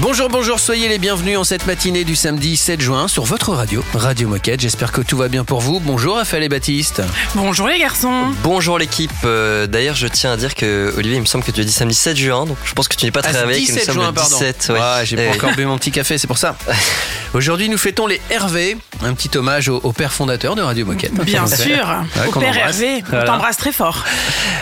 Bonjour, bonjour, soyez les bienvenus en cette matinée du samedi 7 juin sur votre radio, Radio Moquette. J'espère que tout va bien pour vous. Bonjour Raphaël et Baptiste. Bonjour les garçons. Bonjour l'équipe. Euh, D'ailleurs, je tiens à dire que Olivier, il me semble que tu as dit samedi 7 juin, donc je pense que tu n'es pas très Ah, réveillé. que nous 17 sommes juin, le pardon. 17. ouais. Ouais, j'ai pas Eh, encore bu mon petit café, c'est pour ça. Aujourd'hui, nous fêtons les Hervé, un petit hommage au, au père fondateur de Radio Moquette. Bien sûr. Ouais, Au père embrasse. Hervé, on Voilà. t'embrasse très fort.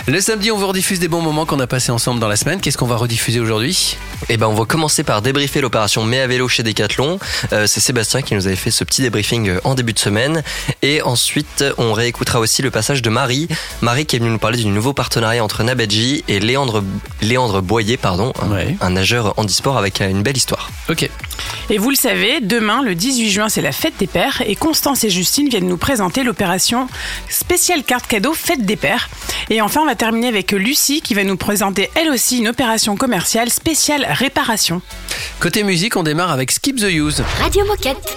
Le samedi, on vous rediffuse des bons moments qu'on a passés ensemble dans la semaine. Qu'est-ce qu'on va rediffuser aujourd'hui? Eh ben, on va commencer par débriefer l'opération Mais à vélo chez Decathlon. Euh, c'est Sébastien qui nous avait fait ce petit débriefing euh, en début de semaine. Et ensuite, on réécoutera aussi le passage de Marie. Marie qui est venue nous parler du nouveau partenariat entre Nabadji et Léandre, Léandre Boyer, pardon, un- Ouais. un nageur handisport avec euh, une belle histoire. Ok. Et vous le savez, demain, le 18 juin, c'est la fête des pères et Constance et Justine viennent nous présenter l'opération spéciale carte cadeau Fête des pères. Et enfin, on va terminer avec Lucie qui va nous présenter elle aussi une opération commerciale spéciale réparation. Côté musique, on démarre avec Skip the Use. Radio Moquette.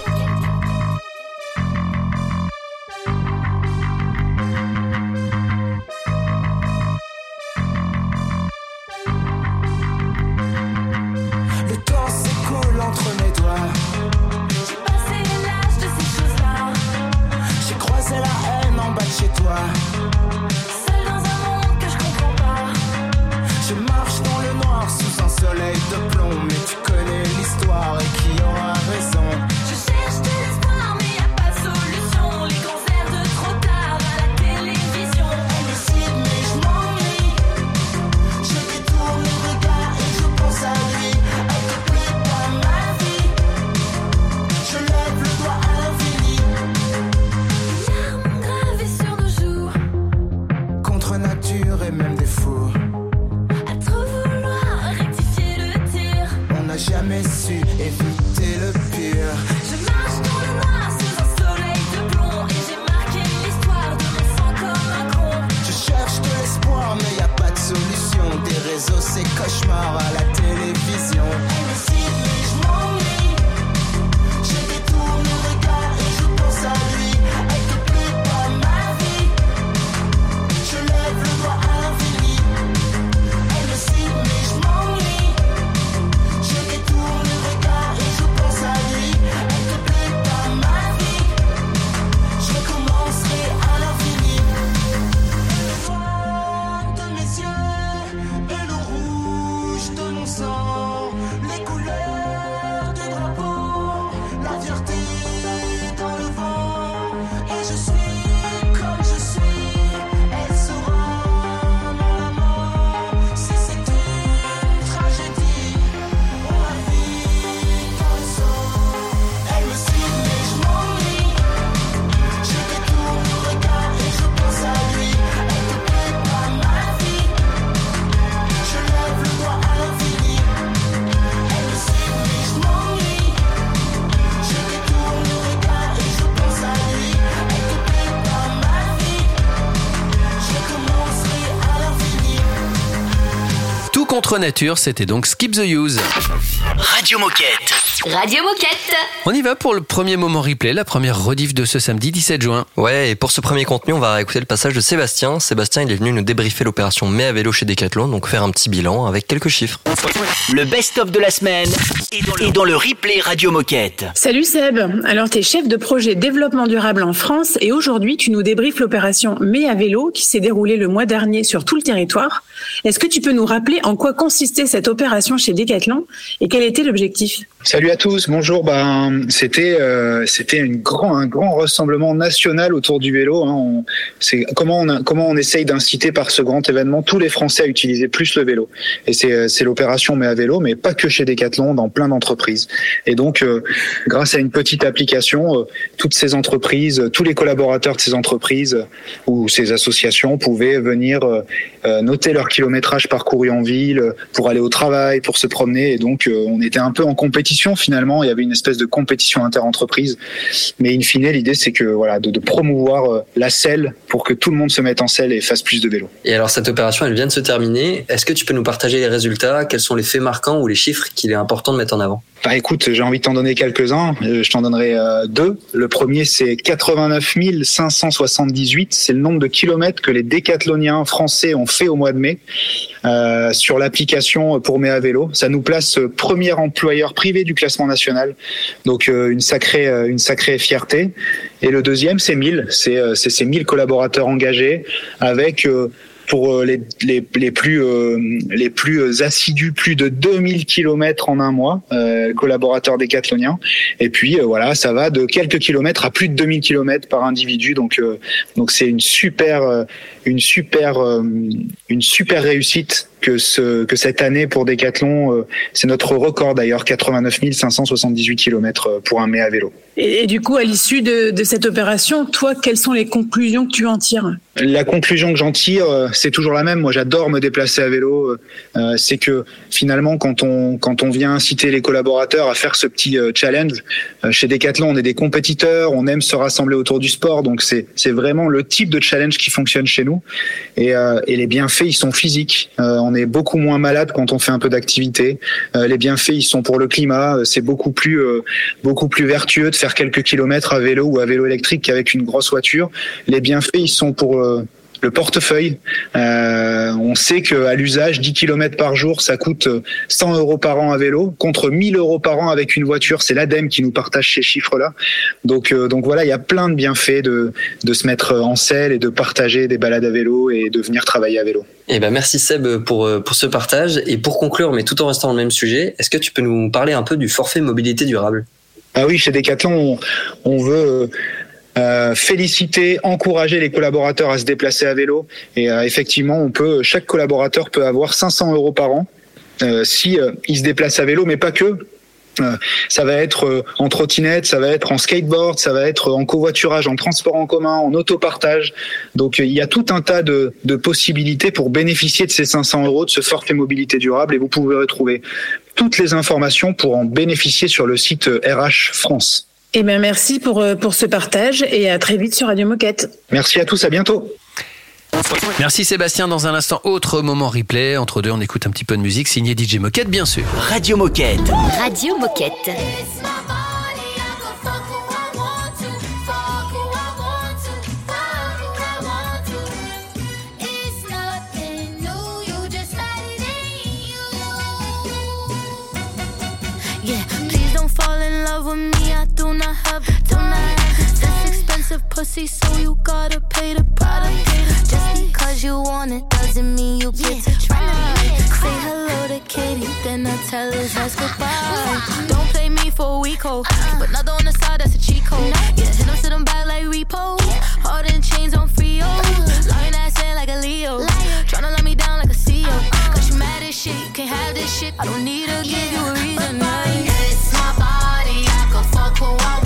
Contre nature, c'était donc Skip the Use. Radio Moquette. Radio Moquette. On y va pour le premier moment replay, la première rediff de ce samedi 17 juin. Ouais, et pour ce premier contenu, on va écouter le passage de Sébastien. Sébastien, il est venu nous débriefer l'opération Mais à vélo chez Decathlon, donc faire un petit bilan avec quelques chiffres. Le best-of de la semaine est dans le replay Radio Moquette. Salut Seb, alors tu es chef de projet développement durable en France et aujourd'hui tu nous débriefes l'opération Mais à vélo qui s'est déroulée le mois dernier sur tout le territoire. Est-ce que tu peux nous rappeler en quoi consistait cette opération chez Decathlon et quel était l'objectif? Salut à tous, bonjour. Ben, c'était euh, c'était une grand, un grand rassemblement national autour du vélo. Hein. Comment on comment on essaye d'inciter par ce grand événement tous les Français à utiliser plus le vélo. Et c'est euh, c'est l'opération mais à vélo, mais pas que chez Decathlon, dans plein d'entreprises. Et donc, euh, grâce à une petite application, toutes ces entreprises, tous les collaborateurs de ces entreprises ou ces associations pouvaient venir noter leur kilométrage parcouru en ville euh, pour aller au travail, pour se promener. Et donc, euh, on était un peu en compétition finalement. Il y avait une espèce de compétition inter-entreprise. Mais in fine, l'idée, c'est que voilà, de, promouvoir euh, la selle pour que tout le monde se mette en selle et fasse plus de vélo. Et alors cette opération, elle vient de se terminer. Est-ce que tu peux nous partager les résultats? Quels sont les faits marquants ou les chiffres qu'il est important de mettre en avant? Bah écoute, j'ai envie de t'en donner quelques-uns. Euh, Je t'en donnerai euh, deux. Le premier, c'est 89 578. C'est le nombre de kilomètres que les décathloniens français ont fait au mois de mai euh, sur l'application pour à vélo. Ça nous place premier employeur privé du classement national. Donc une sacrée, une sacrée fierté. Et le deuxième, c'est 1000. C'est ces 1000 collaborateurs engagés avec pour euh, les, les, les plus euh, les plus assidus, plus de 2000 kilomètres en un mois, euh, collaborateurs décathloniens. Et puis voilà, ça va de quelques kilomètres à plus de 2000 kilomètres par individu. Donc donc c'est une super une super une super réussite que ce que cette année pour Decathlon, euh, c'est notre record d'ailleurs, 89 578 kilomètres pour un mai à vélo. Et, et du coup, à l'issue de, de cette opération, toi, quelles sont les conclusions que tu en tires? La conclusion que j'en tire, euh, c'est toujours la même. Moi, j'adore me déplacer à vélo. Euh, c'est que finalement, quand on quand on vient inciter les collaborateurs à faire ce petit challenge, chez Decathlon, on est des compétiteurs, on aime se rassembler autour du sport, donc c'est vraiment le type de challenge qui fonctionne chez nous. Et, et les bienfaits, ils sont physiques. On est beaucoup moins malade quand on fait un peu d'activité. Euh, les bienfaits, ils sont pour le climat. Euh, C'est beaucoup plus euh, beaucoup plus vertueux de faire quelques kilomètres à vélo ou à vélo électrique qu'avec une grosse voiture. Les bienfaits, ils sont pour le portefeuille. Euh, on sait qu'à l'usage, 10 km par jour, ça coûte 100 euros par an à vélo, contre 1000 euros par an avec une voiture. C'est l'ADEME qui nous partage ces chiffres-là. Donc, euh, donc voilà, il y a plein de bienfaits de, de se mettre en selle et de partager des balades à vélo et de venir travailler à vélo. Eh ben merci Seb pour euh, pour ce partage et pour conclure, mais tout en restant dans le même sujet, est-ce que tu peux nous parler un peu du forfait mobilité durable? Ah oui, chez Decathlon, on, on veut euh, féliciter, encourager les collaborateurs à se déplacer à vélo. Et euh, effectivement, on peut, chaque collaborateur peut avoir 500 euros par an euh, si euh, il se déplace à vélo, mais pas que. Ça va être en trottinette, ça va être en skateboard, ça va être en covoiturage, en transport en commun, en autopartage. Donc il y a tout un tas de, de possibilités pour bénéficier de ces 500 euros, de ce forfait mobilité durable, et vous pouvez retrouver toutes les informations pour en bénéficier sur le site RH France. Eh bien, merci pour, euh, pour ce partage et à très vite sur Radio Moquette. Merci à tous, à bientôt. Merci Sébastien. Dans un instant, autre moment replay. Entre deux, on écoute un petit peu de musique signé DJ Moquette, bien sûr. Radio Moquette. Radio Moquette. Me. I do not have the time. This expensive pussy, so you gotta pay the price. Just because you want it doesn't mean you get to try. Say hello to Katie, then I tell her that's goodbye. Don't play me for a week, ho. Keep another on the side, that's a cheat code. Yeah, hit him, sit him back like repo. Hard in chains on Frio. Lying ass in like a Leo. Tryna let me down like a CEO. Cause you mad as shit, you can't have this shit. I don't need to give you a reason. nah. Fuck who I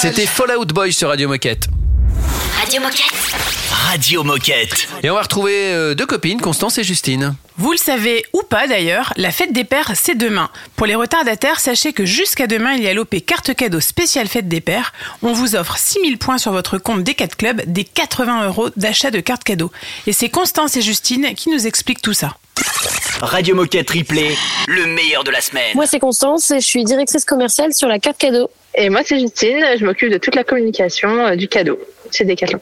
C'était Fallout Boy sur Radio Moquette. Radio Moquette. Radio Moquette. Et on va retrouver euh, deux copines, Constance et Justine. Vous le savez ou pas d'ailleurs, la fête des pères, c'est demain. Pour les retardataires, sachez que jusqu'à demain, il y a l'OP carte cadeau spéciale fête des pères. On vous offre 6000 points sur votre compte des 4 clubs, des 80 euros d'achat de carte cadeau. Et c'est Constance et Justine qui nous expliquent tout ça. Radio Moquette Triplé, le meilleur de la semaine. Moi, c'est Constance et je suis directrice commerciale sur la carte cadeau. Et moi, c'est Justine, je m'occupe de toute la communication euh, du cadeau chez Decathlon.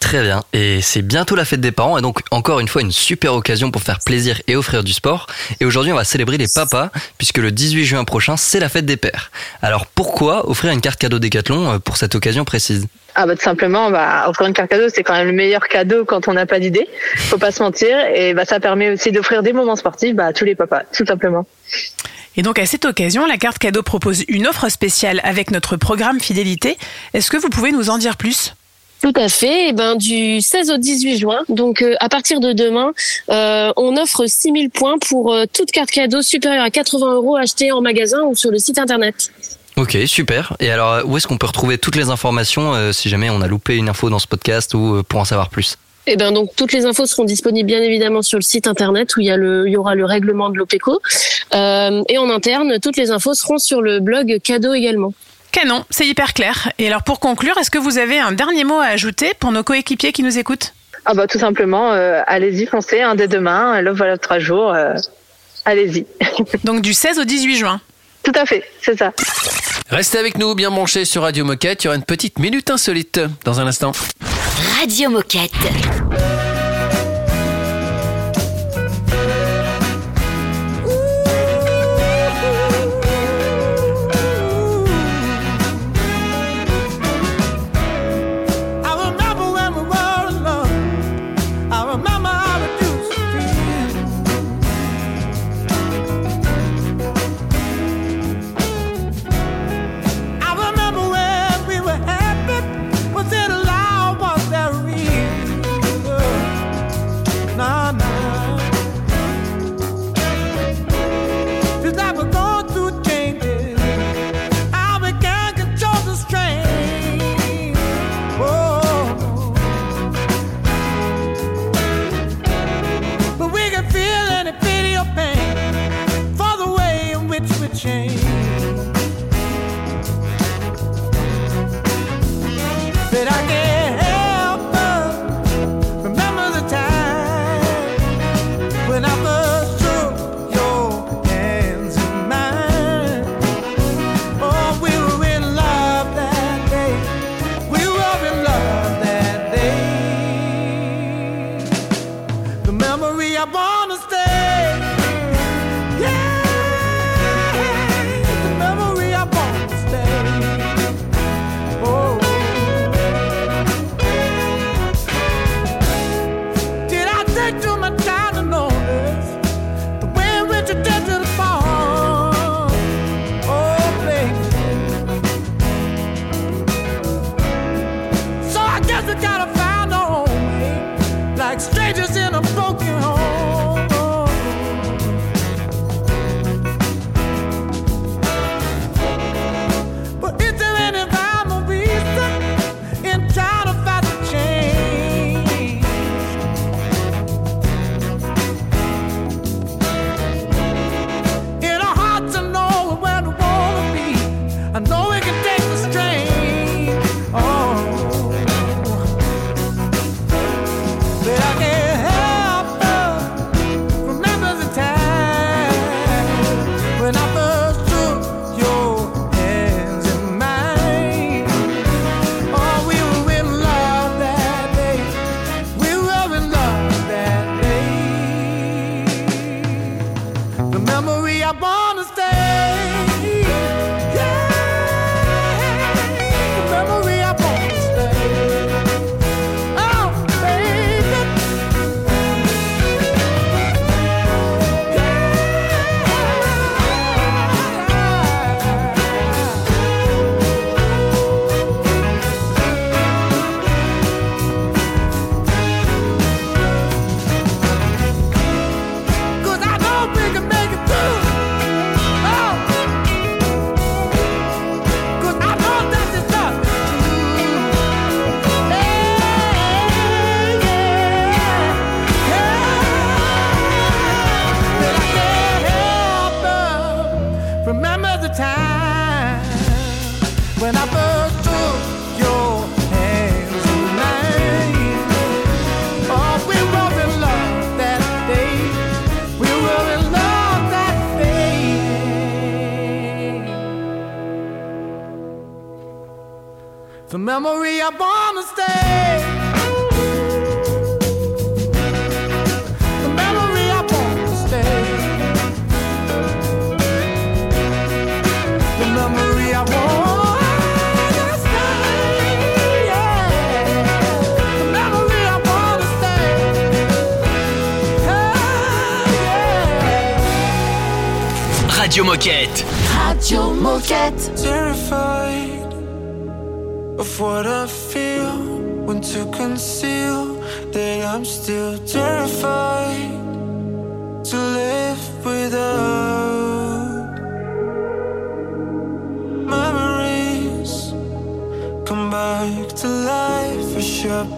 Très bien. Et c'est bientôt la fête des parents et donc encore une fois une super occasion pour faire plaisir et offrir du sport. Et aujourd'hui on va célébrer les papas puisque le 18 juin prochain c'est la fête des pères. Alors pourquoi offrir une carte cadeau Décathlon euh, pour cette occasion précise? Ah bah tout simplement, bah, offrir une carte cadeau, c'est quand même le meilleur cadeau quand on n'a pas d'idée. Faut pas se mentir. Et bah, ça permet aussi d'offrir des moments sportifs bah, à tous les papas, tout simplement. Et donc à cette occasion, la carte cadeau propose une offre spéciale avec notre programme fidélité. Est-ce que vous pouvez nous en dire plus? Tout à fait. Et ben, du 16 au 18 juin, donc euh, à partir de demain, euh, on offre 6000 points pour euh, toute carte cadeau supérieure à 80 euros achetée en magasin ou sur le site internet. Ok, super. Et alors où est-ce qu'on peut retrouver toutes les informations euh, si jamais on a loupé une info dans ce podcast ou euh, pour en savoir plus? Et ben donc toutes les infos seront disponibles bien évidemment sur le site internet où il y a le il y aura le règlement de l'OPECO Euh, et en interne toutes les infos seront sur le blog cadeau également. Canon, c'est hyper clair. Et alors pour conclure, est-ce que vous avez un dernier mot à ajouter pour nos coéquipiers qui nous écoutent? Ah bah tout simplement, euh, allez-y, foncez, un dès demain, l'offre voilà trois jours, euh, allez-y. Donc du 16 au 18 juin. Tout à fait, c'est ça. Restez avec nous, bien branchés sur Radio Moquette. Il y aura une petite minute insolite dans un instant. Radio Moquette. Radio Moquette. Radio Moquette. Terrified of what I feel when to conceal that I'm still terrified to live without memories. Come back to life. I shut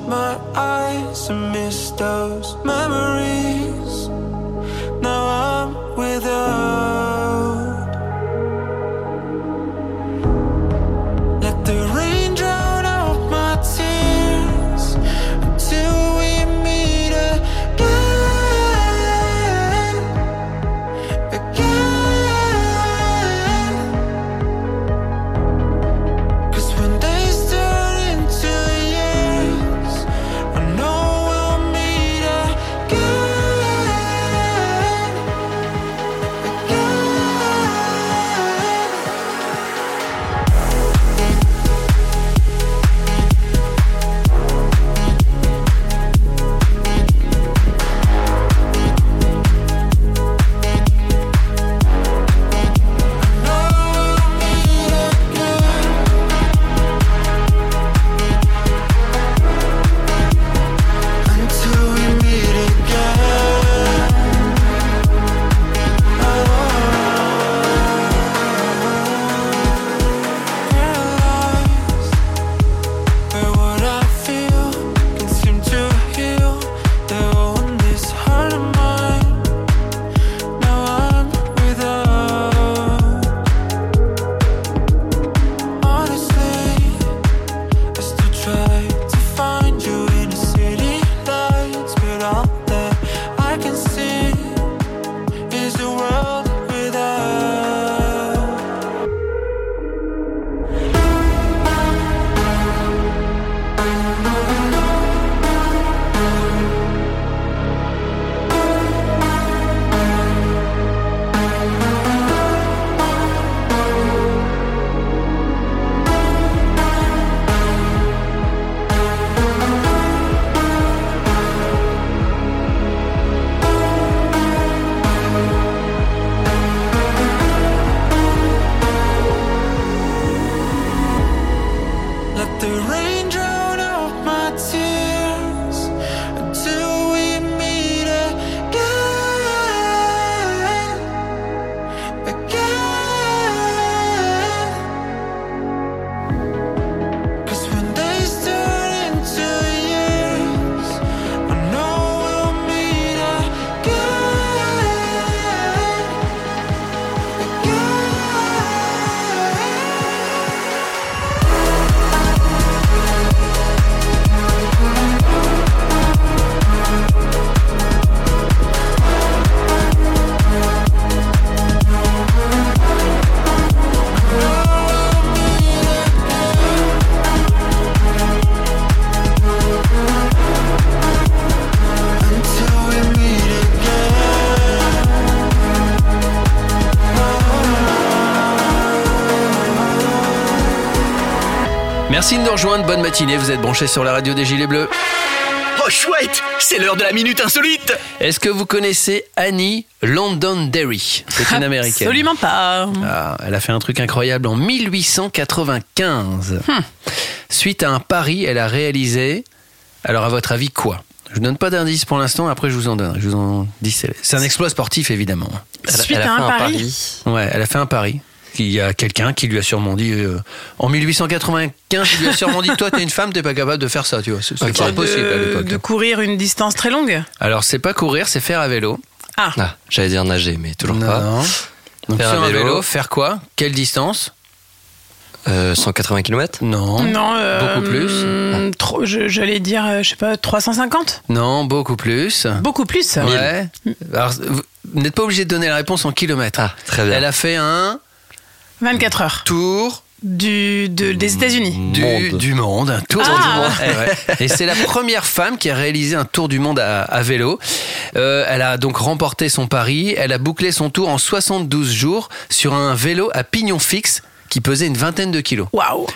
Merci de nous rejoindre. Bonne matinée. Vous êtes branchés sur la radio des Gilets Bleus. Oh chouette, c'est l'heure de la minute insolite. Est-ce que vous connaissez Annie Londonderry C'est une américaine. Absolument pas. Ah, elle a fait un truc incroyable en 1895. Suite à un pari, elle a réalisé. Alors, à votre avis, quoi? Je vous donne pas d'indice pour l'instant, après je vous en donnerai. Je vous en dis, c'est c'est un exploit sportif évidemment. Suite à un pari. Ouais, elle a fait un pari. Il y a quelqu'un qui lui a sûrement dit euh, en 1895, il lui a sûrement dit toi t'es une femme, t'es pas capable de faire ça, tu vois. C'est c'est pas possible à de, l'époque. de courir une distance très longue. Alors c'est pas courir, c'est faire à vélo. Ah, Ah, j'allais dire nager, mais toujours Non, pas. non. Donc Faire un un vélo. vélo. faire quoi? Quelle distance? Euh, 180 km Non. non. euh, Beaucoup plus. je- J'allais dire, euh, je sais pas, 350 Non, beaucoup plus. Beaucoup plus. Ouais. Alors, vous n'êtes pas obligé de donner la réponse en kilomètres. Ah, très bien. Elle a fait un 24 heures. tour du, de- des États-Unis. du, du monde, un tour Ah. du monde. Eh ouais. Et c'est la première femme qui a réalisé un tour du monde à, à vélo. Euh, elle a donc remporté son pari. Elle a bouclé son tour en 72 jours sur un vélo à pignon fixe qui pesait une vingtaine de kilos. Waouh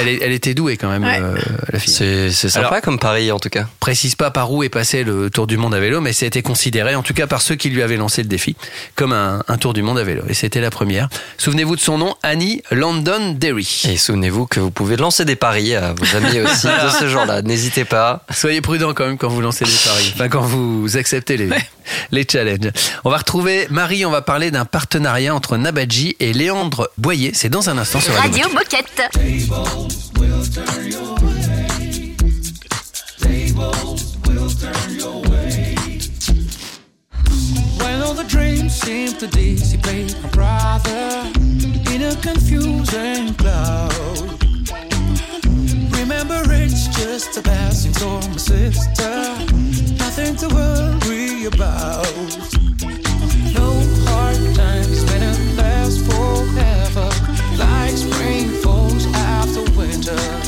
Elle, elle- elle était douée quand même, Ouais. euh, la fille. C'est sympa Alors- comme pari en tout cas. précise pas par où est passé le tour du monde à vélo, mais ça a été considéré, en tout cas par ceux qui lui avaient lancé le défi, comme un, un tour du monde à vélo. Et c'était la première. Souvenez-vous de son nom, Annie London Derry. Et souvenez-vous que vous pouvez lancer des paris à vos amis aussi de ce genre-là. N'hésitez pas. Soyez prudents quand même quand vous lancez des paris, enfin quand vous acceptez les, les challenges. On va retrouver Marie, on va parler d'un partenariat entre Nabadji et Léandre Boyer. C'est dans un instant sur Radio, Radio Moquette. When all the dreams seem to dissipate, my brother, in a confusing cloud. Remember, it's just a passing storm, my sister. Nothing to worry about. No hard times when it lasts doctor.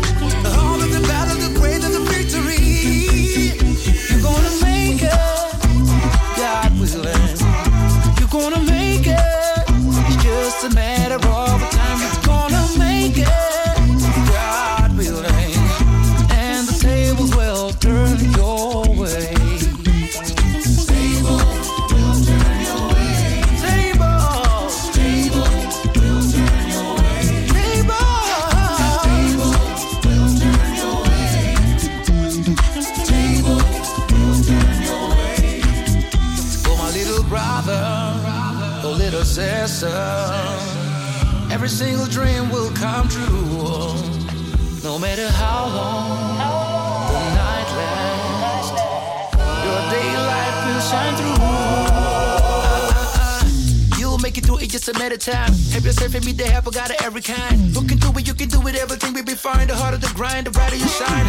A matter of grind, the brighter you shine.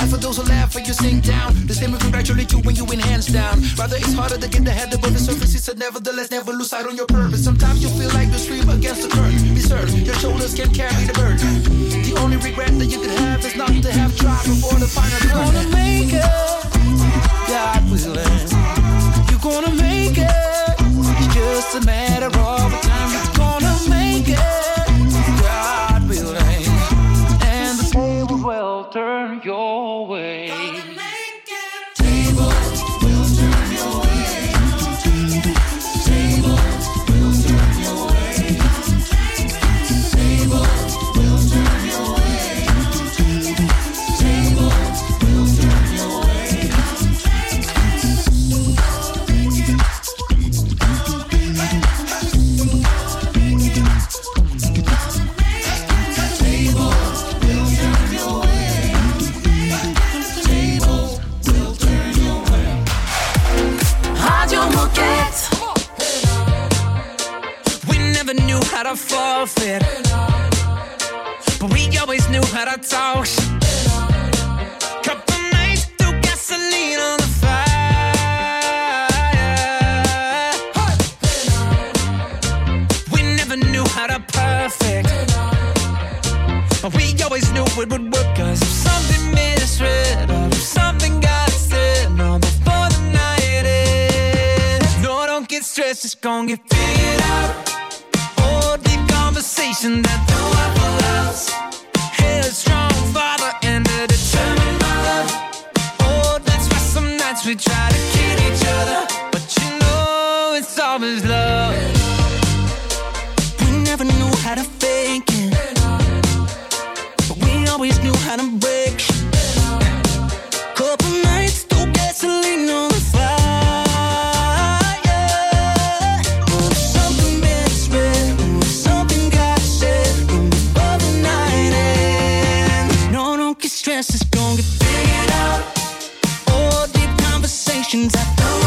And for those who laugh when you sink down, the same will congratulate you when you win hands down. Rather, it's harder to get the head above the surface. It's a nevertheless, never lose sight on your purpose. Sometimes you feel like you stream against the current. Be certain your shoulders can carry the burden. The only regret that you can have is not to have tried before the final turn. You're gonna make it, God willing. You're gonna make it. It's just a matter of never knew how to forfeit, but we always knew how to talk. Couple nights threw gasoline on the fire. We never knew how to perfect, but we always knew it would work. Cause if something or if something got said, no, before the night ends. No, don't get stressed, it's gonna get figured out. Wishing that questions. I throw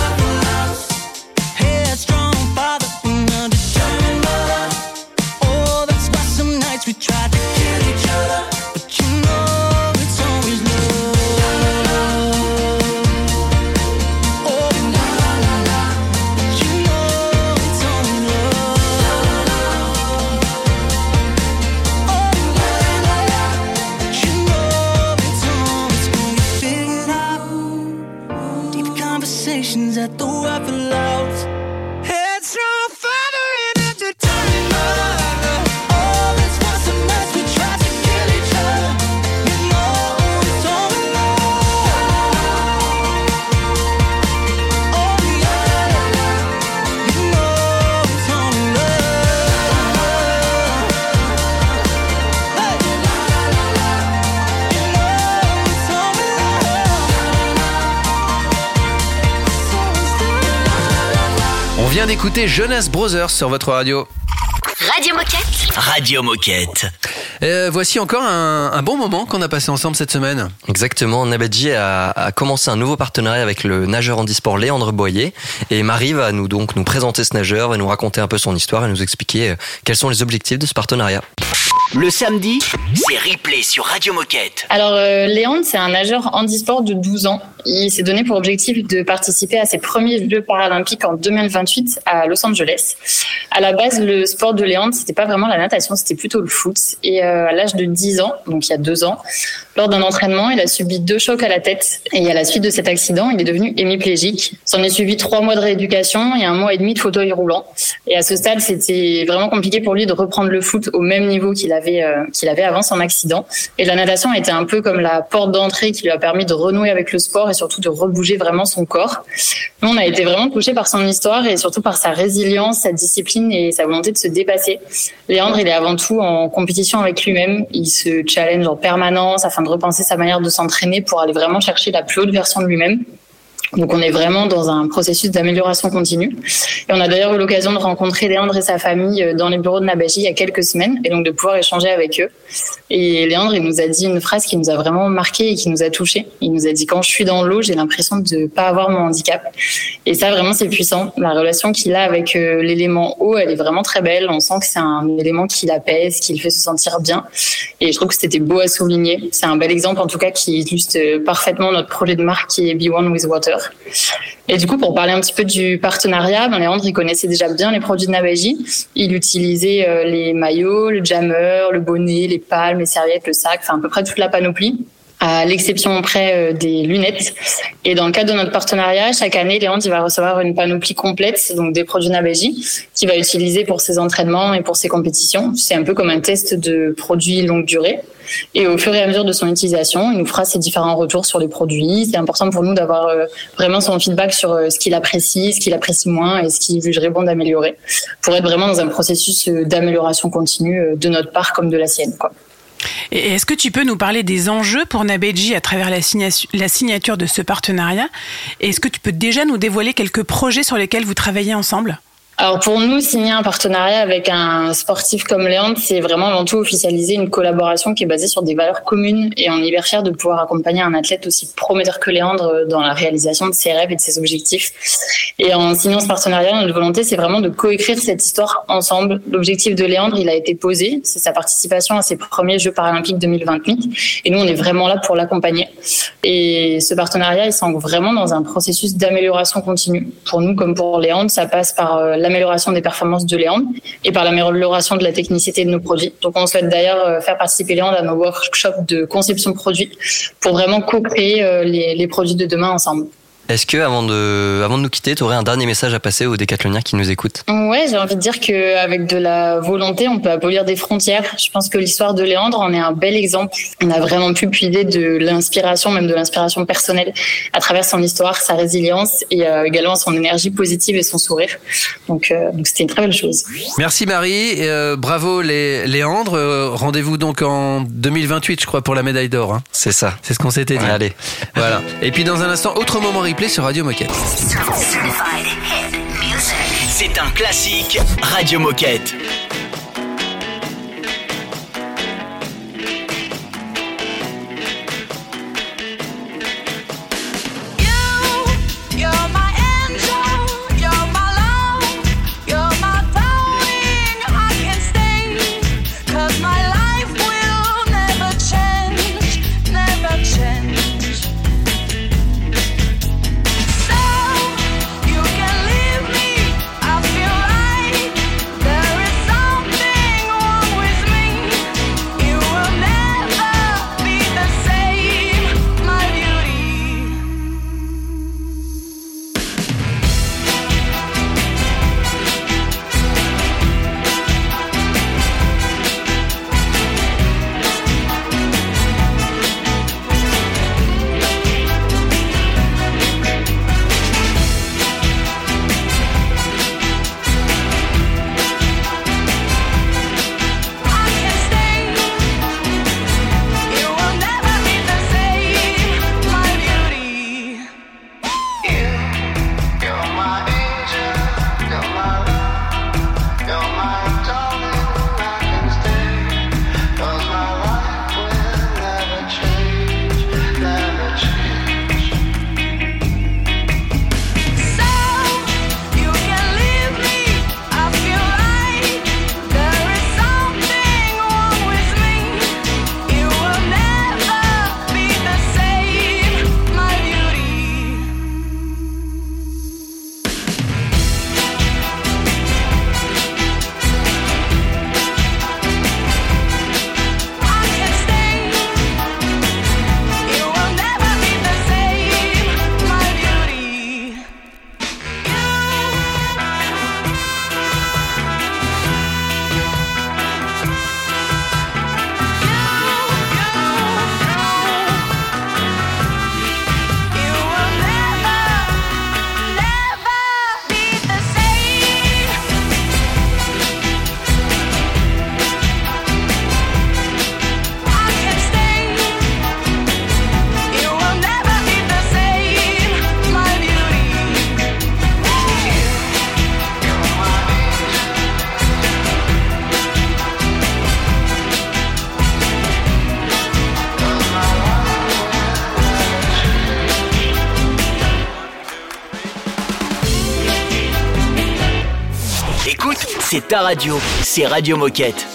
vient d'écouter Jonas Brothers sur votre radio. Radio Moquette. Radio Moquette. Euh, voici encore un, un bon moment qu'on a passé ensemble cette semaine. Exactement, Nabadji a, a commencé un nouveau partenariat avec le nageur handisport Léandre Boyer et Marie va nous donc nous présenter ce nageur, va nous raconter un peu son histoire et nous expliquer euh, quels sont les objectifs de ce partenariat. Le samedi, c'est replay sur Radio Moquette. Alors, euh, Léandre, c'est un nageur handisport de 12 ans. Il s'est donné pour objectif de participer à ses premiers Jeux paralympiques en 2028 à Los Angeles. À la base, le sport de Léandre, c'était pas vraiment la natation, c'était plutôt le foot. Et euh, à l'âge de 10 ans, donc il y a deux ans, lors d'un entraînement, il a subi deux chocs à la tête. Et à la suite de cet accident, il est devenu hémiplégique. S'en est suivi trois mois de rééducation et un mois et demi de fauteuil roulant. Et à ce stade, c'était vraiment compliqué pour lui de reprendre le foot au même niveau qu'il avait, euh, qu'il avait avant son accident. Et la natation a été un peu comme la porte d'entrée qui lui a permis de renouer avec le sport surtout de rebouger vraiment son corps. Nous, on a été vraiment touchés par son histoire et surtout par sa résilience, sa discipline et sa volonté de se dépasser. Léandre, il est avant tout en compétition avec lui-même. Il se challenge en permanence afin de repenser sa manière de s'entraîner pour aller vraiment chercher la plus haute version de lui-même. Donc on est vraiment dans un processus d'amélioration continue. Et on a d'ailleurs eu l'occasion de rencontrer Léandre et sa famille euh, dans les bureaux de Nabaji il y a quelques semaines et donc de pouvoir échanger avec eux. Et Léandre, il nous a dit une phrase qui nous a vraiment marqué et qui nous a touché. Il nous a dit quand je suis dans l'eau, j'ai l'impression de pas avoir mon handicap. Et ça vraiment c'est puissant. La relation qu'il a avec euh, l'élément eau, elle est vraiment très belle. On sent que c'est un élément qui l'apaise, qui le fait se sentir bien. Et je trouve que c'était beau à souligner. C'est un bel exemple en tout cas qui illustre euh, parfaitement notre projet de marque qui est Be One with Water. Et du coup, pour parler un petit peu du partenariat, ben Léandre, il connaissait déjà bien les produits de Nabaji. Il utilisait euh, les maillots, le jammer, le bonnet, les palmes, les serviettes, le sac, enfin à peu près toute la panoplie à l'exception près euh, des lunettes. Et dans le cadre de notre partenariat, chaque année, Léandre il va recevoir une panoplie complète, donc des produits Nabaji, qu'il va utiliser pour ses entraînements et pour ses compétitions. C'est un peu comme un test de produits longue durée. Et au fur et à mesure de son utilisation, il nous fera ses différents retours sur les produits. C'est important pour nous d'avoir euh, vraiment son feedback sur euh, ce qu'il apprécie, ce qu'il apprécie moins et ce qu'il jugerait bon d'améliorer, pour être vraiment dans un processus d'amélioration continue de notre part comme de la sienne. Quoi. Et est-ce que tu peux nous parler des enjeux pour Nabeji à travers la, signature, la signature de ce partenariat? Est-ce que tu peux déjà nous dévoiler quelques projets sur lesquels vous travaillez ensemble? Alors pour nous, signer un partenariat avec un sportif comme Léandre, c'est vraiment avant tout officialiser une collaboration qui est basée sur des valeurs communes et on est hyper fiers de pouvoir accompagner un athlète aussi prometteur que Léandre dans la réalisation de ses rêves et de ses objectifs. Et en signant ce partenariat, notre volonté, c'est vraiment de coécrire cette histoire ensemble. L'objectif de Léandre, il a été posé, c'est sa participation à ses premiers Jeux paralympiques 2028 et nous, on est vraiment là pour l'accompagner. Et ce partenariat, il s'ancre vraiment dans un processus d'amélioration continue. Pour nous, comme pour Léandre, ça passe par euh, l'amélioration des performances de Léandre et par l'amélioration de la technicité de nos produits. Donc on souhaite d'ailleurs euh, faire participer Léandre à nos workshops de conception de produits pour vraiment co-créer euh, les, les produits de demain ensemble. Est-ce que, avant de, avant de nous quitter, tu aurais un dernier message à passer aux décathloniens qui nous écoutent? Ouais, j'ai envie de dire qu'avec de la volonté, on peut abolir des frontières. Je pense que l'histoire de Léandre en est un bel exemple. On a vraiment pu puiser de l'inspiration, même de l'inspiration personnelle, à travers son histoire, sa résilience et euh, également son énergie positive et son sourire. Donc, euh, c'était une très belle chose. Merci Marie, euh, bravo Léandre. Euh, rendez-vous donc en 2028, je crois, pour la médaille d'or. Hein. C'est ça. C'est ce qu'on s'était dit. Ouais, allez, voilà. Et puis dans un instant, autre moment replay sur Radio Moquette. C'est un classique Radio Moquette. radio, c'est Radio Moquette.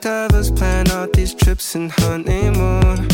like divers plan out these trips and honeymoon.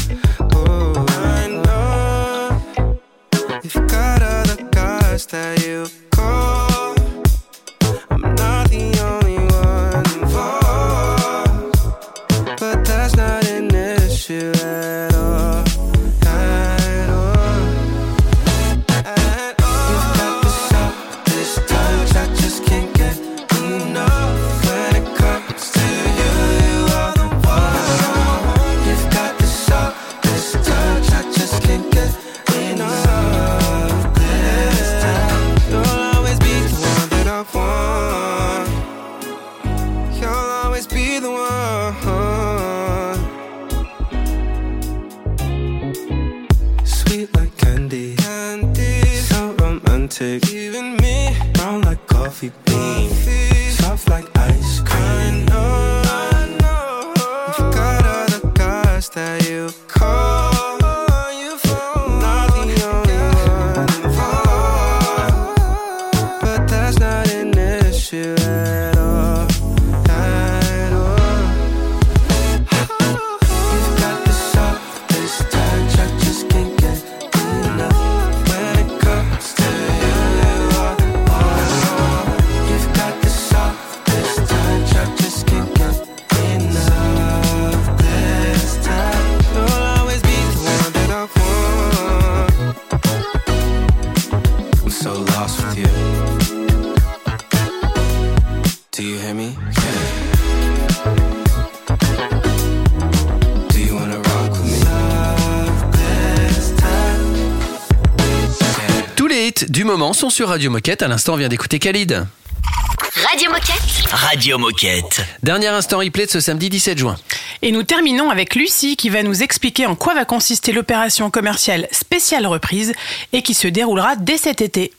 Du moment sont sur Radio Moquette. À l'instant, vient d'écouter Khalid. Radio Moquette. Radio Moquette. Dernier instant replay de ce samedi 17 juin. Et nous terminons avec Lucie qui va nous expliquer en quoi va consister l'opération commerciale spéciale reprise et qui se déroulera dès cet été.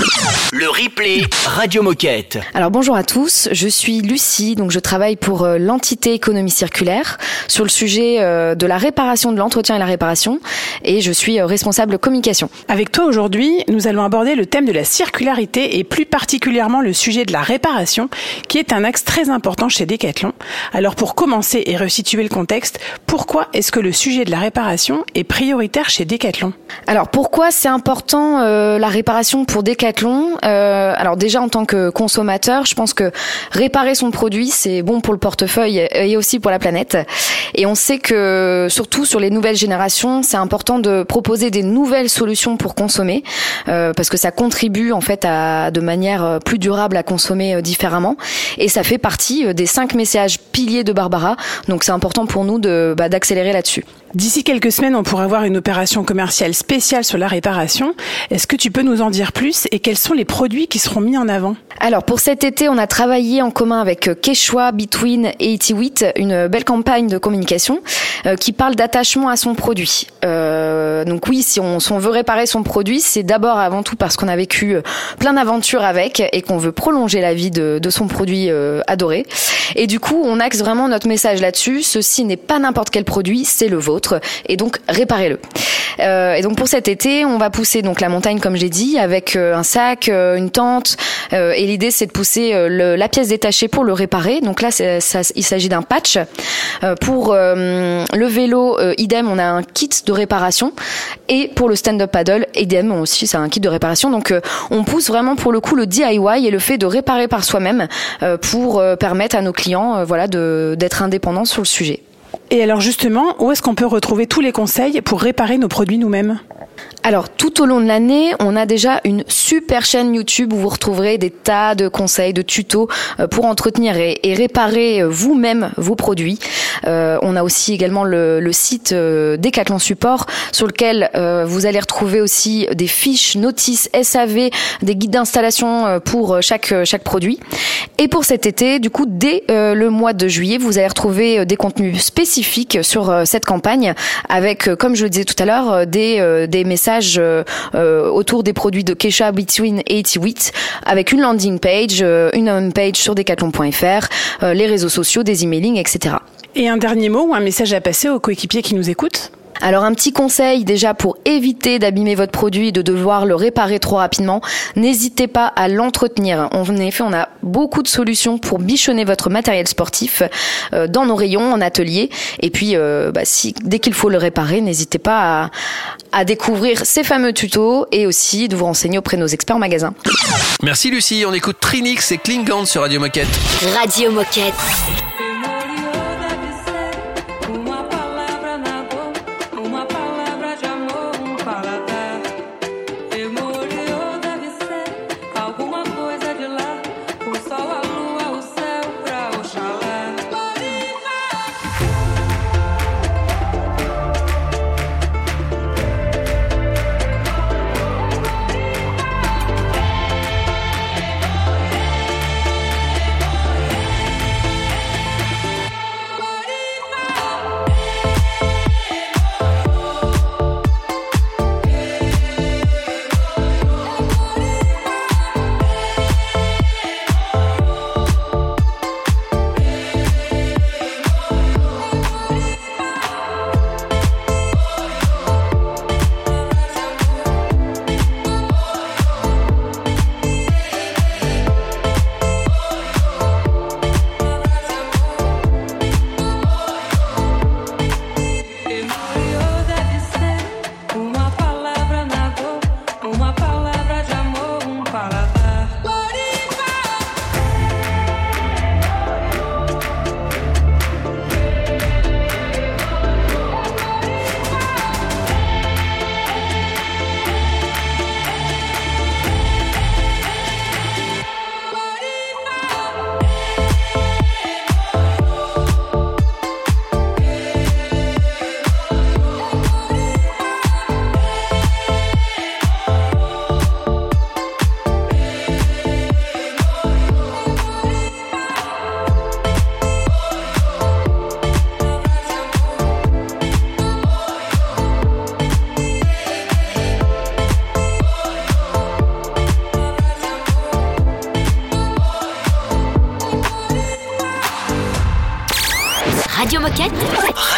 Le replay Radio Moquette. Alors bonjour à tous, je suis Lucie, donc je travaille pour euh, l'entité économie circulaire sur le sujet euh, de la réparation de l'entretien et la réparation et je suis euh, responsable communication. Avec toi aujourd'hui, nous allons aborder le thème de la circularité et plus particulièrement le sujet de la réparation qui est un axe très important chez Decathlon. Alors pour commencer et resituer le contexte, pourquoi est-ce que le sujet de la réparation est prioritaire chez Decathlon? Alors pourquoi c'est important euh, la réparation pour Decathlon? Euh, Alors déjà en tant que consommateur, je pense que réparer son produit c'est bon pour le portefeuille et aussi pour la planète. Et on sait que surtout sur les nouvelles générations, c'est important de proposer des nouvelles solutions pour consommer euh, parce que ça contribue en fait à de manière plus durable à consommer euh, Et ça fait partie euh, des cinq messages piliers de Barbara. Donc c'est important pour nous bah, d'accélérer là-dessus. D'ici quelques semaines, on pourra avoir une opération commerciale spéciale sur la réparation. Est-ce que tu peux nous en dire plus et quels sont les produits qui seront mis en avant? Alors pour cet été, on a travaillé en commun avec Quechua, Between et Itiwit, une belle campagne de communication euh, qui parle d'attachement à son produit. Euh, donc oui, si on, veut réparer son produit, c'est d'abord avant tout parce qu'on a vécu euh, plein d'aventures avec et qu'on veut prolonger la vie de, de son produit euh, adoré. Et du coup, on axe vraiment notre message là-dessus. Ceci n'est pas n'importe quel produit, c'est le vôtre et donc réparez-le. Euh, et donc pour cet été, on va pousser donc la montagne comme j'ai dit avec euh, un sac, euh, une tente et l'idée c'est de pousser la pièce détachée pour le réparer. Donc là il s'agit d'un patch. Pour le vélo idem, on a un kit de réparation et pour le stand-up paddle idem aussi c'est un kit de réparation. Donc on pousse vraiment pour le coup le DIY et le fait de réparer par soi-même pour permettre à nos clients voilà d'être indépendants sur le sujet. Et alors justement, où est-ce qu'on peut retrouver tous les conseils pour réparer nos produits nous-mêmes? Alors tout au long de l'année, on a déjà une super chaîne YouTube où vous retrouverez des tas de conseils, de tutos euh, pour entretenir et, réparer euh, vous-même vos produits. Euh, on a aussi également le, site Decathlon Support sur lequel vous allez retrouver aussi des fiches, notices, SAV, des guides d'installation pour chaque chaque produit. Et pour cet été, du coup, dès le mois de juillet, vous allez retrouver des contenus spécifiques sur cette campagne avec, comme je le disais tout à l'heure, des, des messages euh, euh, autour des produits de Kesha, Between et 88 avec une landing page, euh, une home page sur decathlon.fr, les réseaux sociaux, des emailing, etc. Et un dernier mot ou un message à passer aux coéquipiers qui nous écoutent? Alors un petit conseil déjà pour éviter d'abîmer votre produit et de devoir le réparer trop rapidement, n'hésitez pas à l'entretenir. En effet, on a beaucoup de solutions pour bichonner votre matériel sportif euh, dans nos rayons, en atelier. Et puis, euh, bah, si dès qu'il faut le réparer, n'hésitez pas à, à découvrir ces fameux tutos et aussi de vous renseigner auprès de nos experts en magasin. Merci Lucie, on écoute Trinix et Klingon sur Radio Moquette. Radio Moquette.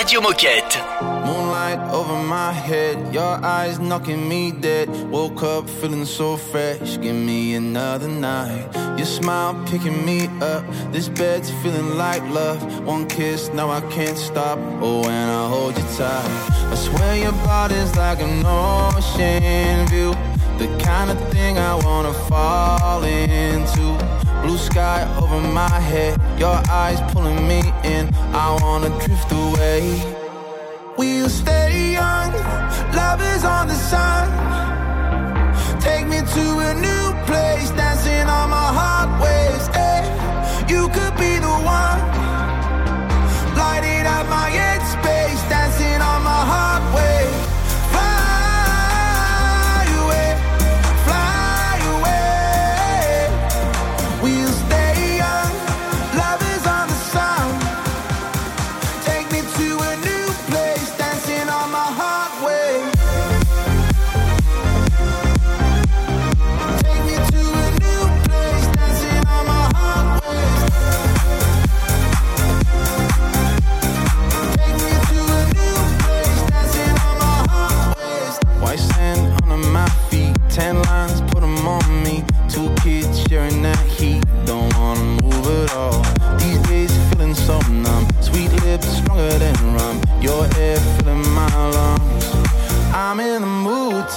Radio Moquette. Moonlight over my head, your eyes knocking me dead. Woke up feeling so fresh, give me another night. Your smile picking me up, this bed's feeling like love. One kiss, now I can't stop. Oh, when I hold you tight, I swear your body's like an ocean view. The kind of thing I wanna fall into. Blue sky over my head, your eyes pulling me in. I wanna drift away. We'll stay young, love is on the sun. Take me to a new place, dancing on my heart waves. eh. You could be the one,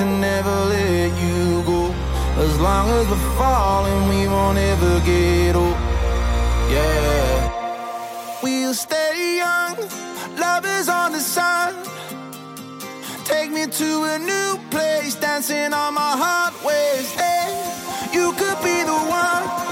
to never let you go. As long as we're falling, we won't ever get old. Yeah. We'll stay young, love is on the sun. Take me to a new place, dancing on my heart waves. Hey, you could be the one.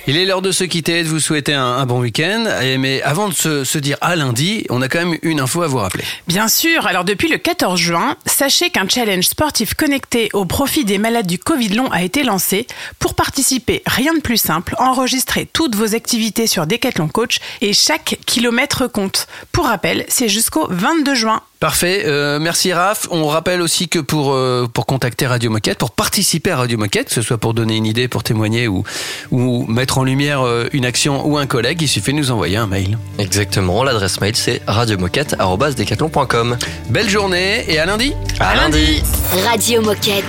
Il est l'heure de se quitter, de vous souhaiter un, un bon week-end. Et- Mais avant de se, se dire à lundi, on a quand même une info à vous rappeler. Bien sûr, alors depuis le 14 juin, sachez qu'un challenge sportif connecté au profit des malades du Covid long a été lancé. Pour participer, rien de plus simple, enregistrez toutes vos activités sur Decathlon Coach et chaque kilomètre compte. Pour rappel, c'est jusqu'au 22 juin. Parfait, euh, merci Raph. On rappelle aussi que pour, euh, pour contacter Radio Moquette, pour participer à Radio Moquette, que ce soit pour donner une idée, pour témoigner ou, ou mettre en lumière euh, une action ou un collègue, il suffit de nous envoyer un mail. Exactement, l'adresse mail c'est radiomoquette.com. Belle journée et à lundi À lundi Radio Moquette.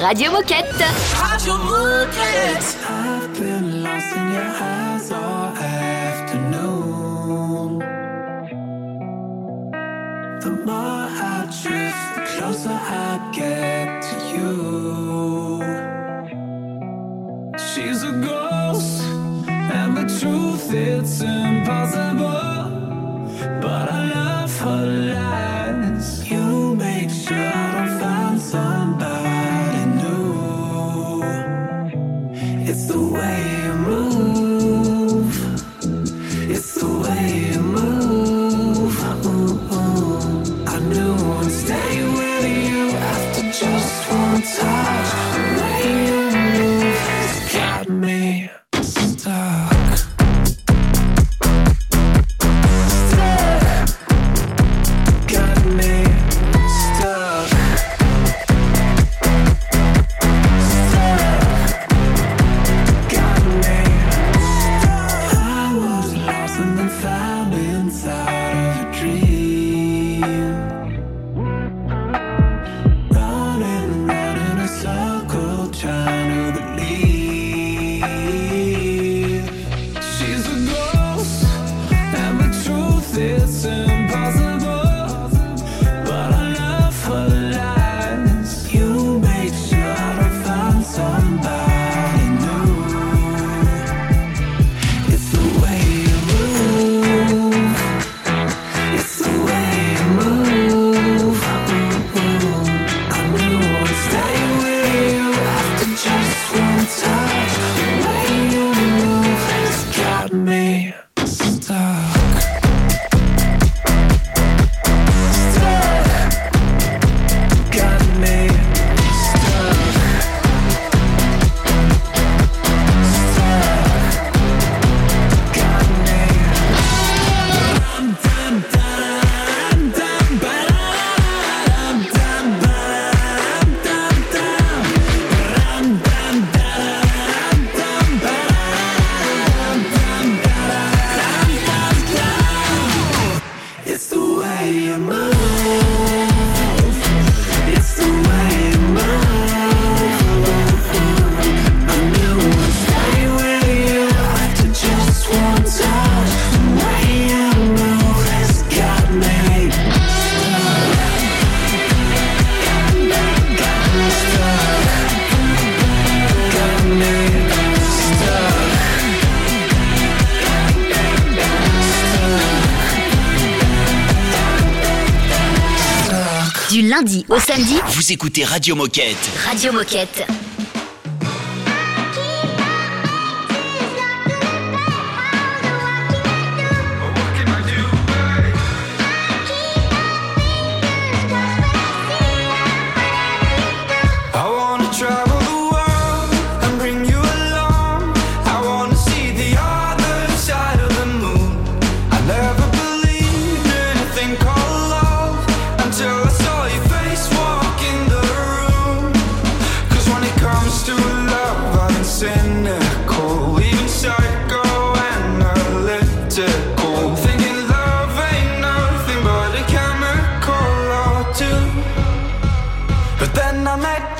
Radio Moquette. Radio Moquette. I've been lost in your eyes all afternoon. The more I drift, the closer I get to you. She's a ghost, and the truth it's impossible. Vous écoutez Radio Moquette. Radio Moquette.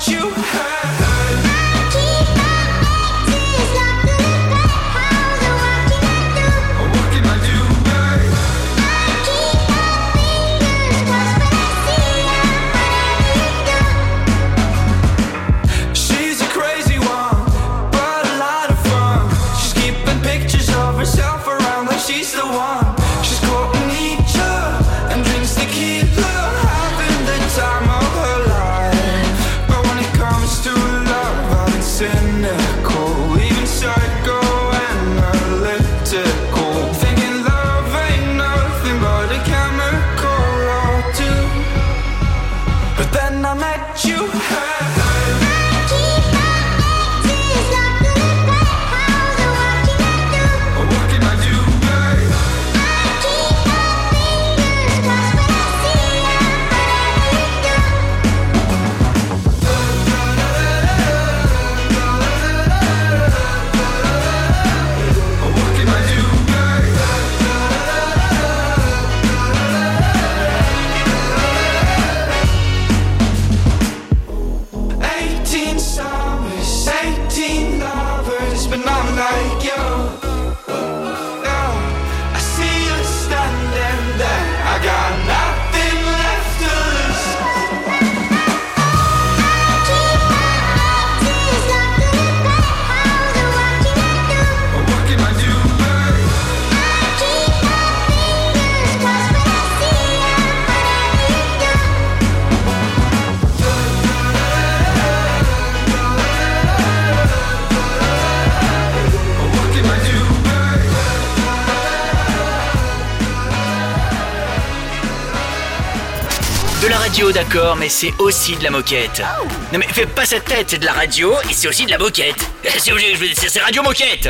you hurt. Radio, d'accord, mais c'est aussi de la moquette. Non mais fais pas cette tête, c'est de la radio et c'est aussi de la moquette. C'est radio moquette.